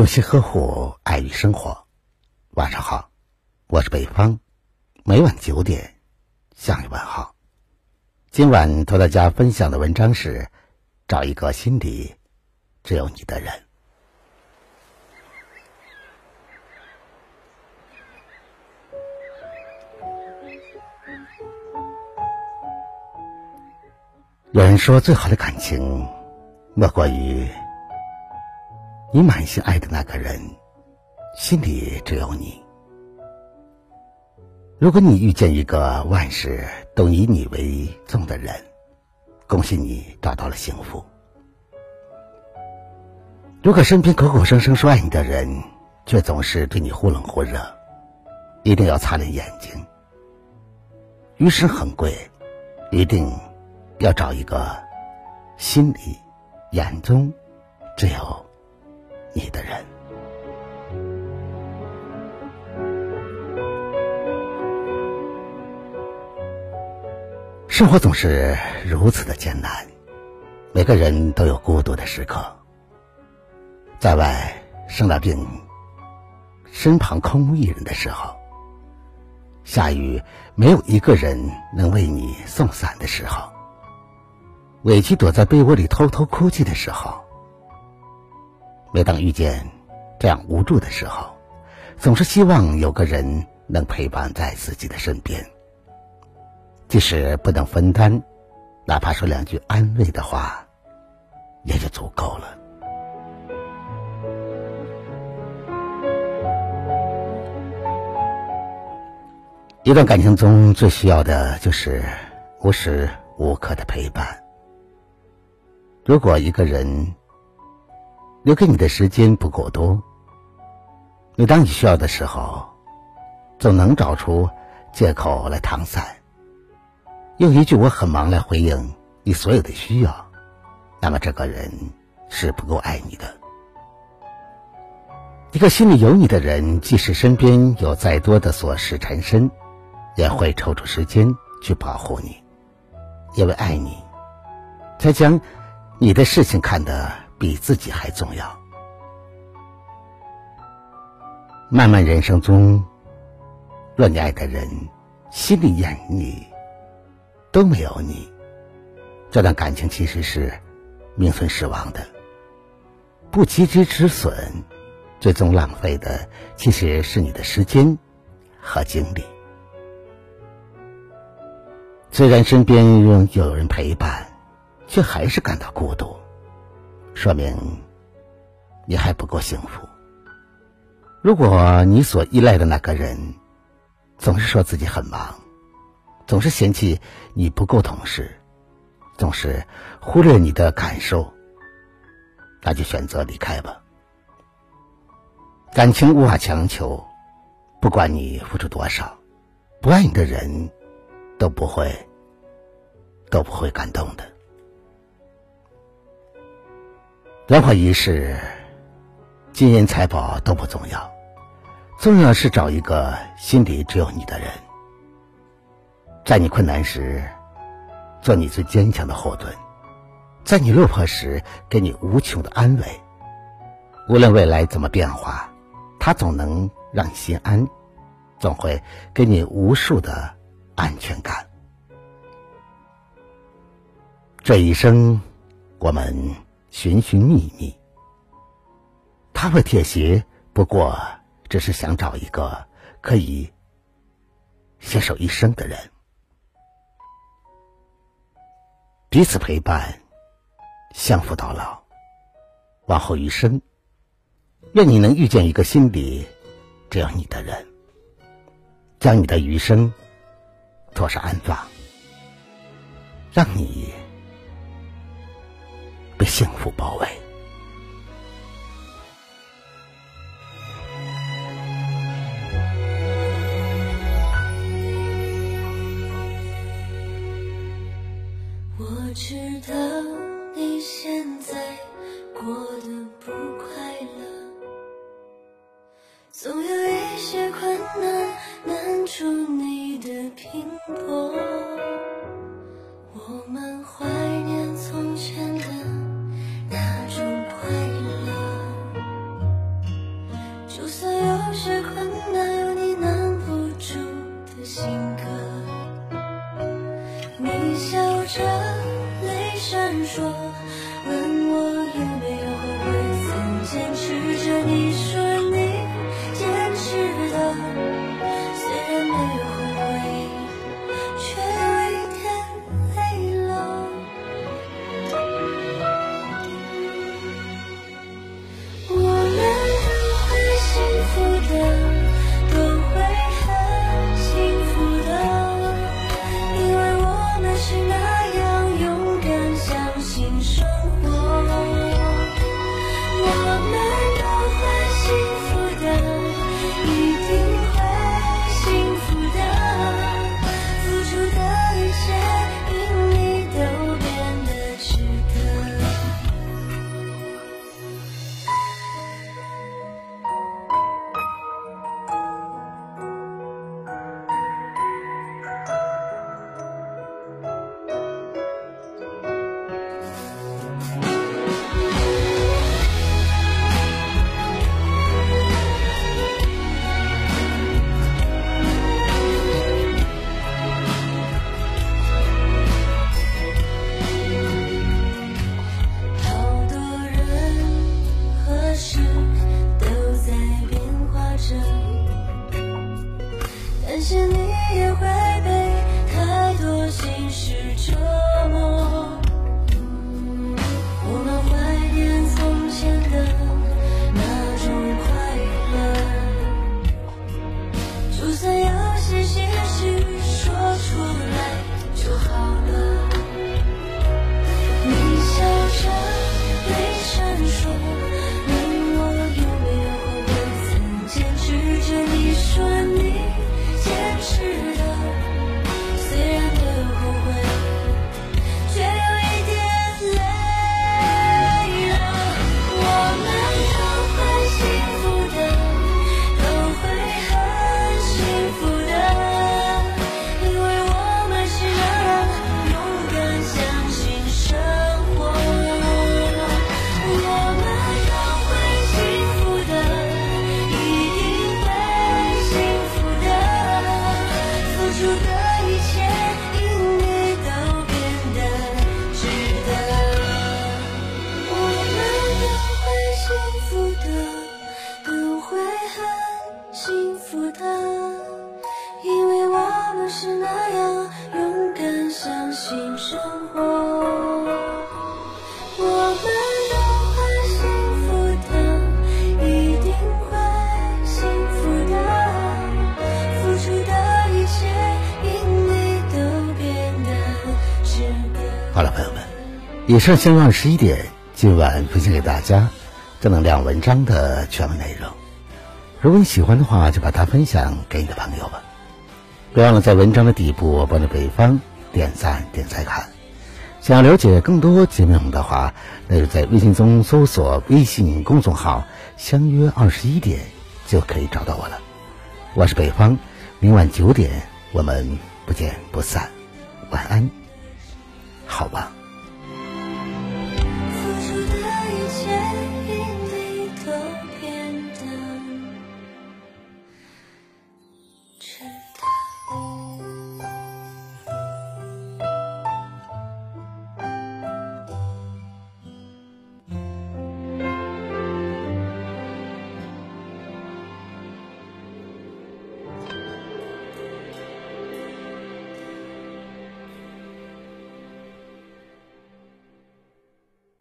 用心呵护，爱与生活。晚上好，我是北方，每晚九点向你问好。今晚和大家分享的文章是：找一个心里只有你的人。有人说，最好的感情，莫过于。你满心爱的那个人，心里只有你。如果你遇见一个万事都以你为重的人，恭喜你找到了幸福。如果身边口口声声说爱你的人，却总是对你忽冷忽热，一定要擦亮眼睛。余生很贵，一定要找一个心里、眼中只有。你的人，生活总是如此的艰难，每个人都有孤独的时刻。在外生了病，身旁空无一人的时候，下雨没有一个人能为你送伞的时候，委屈躲在被窝里偷偷哭泣的时候。每当遇见这样无助的时候，总是希望有个人能陪伴在自己的身边。即使不能分担，哪怕说两句安慰的话，也就足够了。一段感情中最需要的就是无时无刻的陪伴。如果一个人，留给你的时间不够多，每当你需要的时候，总能找出借口来搪塞，用一句“我很忙”来回应你所有的需要，那么这个人是不够爱你的。一个心里有你的人，即使身边有再多的琐事缠身，也会抽出时间去保护你，因为爱你，才将你的事情看得。比自己还重要。漫漫人生中，若你爱的人心里眼里都没有你，这段感情其实是名存实亡的。不及时止损，最终浪费的其实是你的时间和精力。虽然身边有有人陪伴，却还是感到孤独。说明你还不够幸福。如果你所依赖的那个人总是说自己很忙，总是嫌弃你不够懂事，总是忽略你的感受，那就选择离开吧。感情无法强求，不管你付出多少，不爱你的人都不会都不会感动的。人活一世，金银财宝都不重要，重要是找一个心里只有你的人，在你困难时做你最坚强的后盾，在你落魄时给你无穷的安慰。无论未来怎么变化，他总能让你心安，总会给你无数的安全感。这一生，我们。寻寻觅觅，他会铁鞋，不过只是想找一个可以携手一生的人，彼此陪伴，相扶到老，往后余生，愿你能遇见一个心里只有你的人，将你的余生妥善安放，让你。幸福包围。我知道你现在过得不快乐，总有一些困难难住你的拼搏。闪烁问我有没有后悔曾坚持着你说。以上相约二十一点，今晚分享给大家正能量文章的全文内容。如果你喜欢的话，就把它分享给你的朋友吧。别忘了在文章的底部帮着北方点赞、点再看。想要了解更多节目内容的话，那就在微信中搜索微信公众号“相约二十一点”就可以找到我了。我是北方，明晚九点我们不见不散。晚安，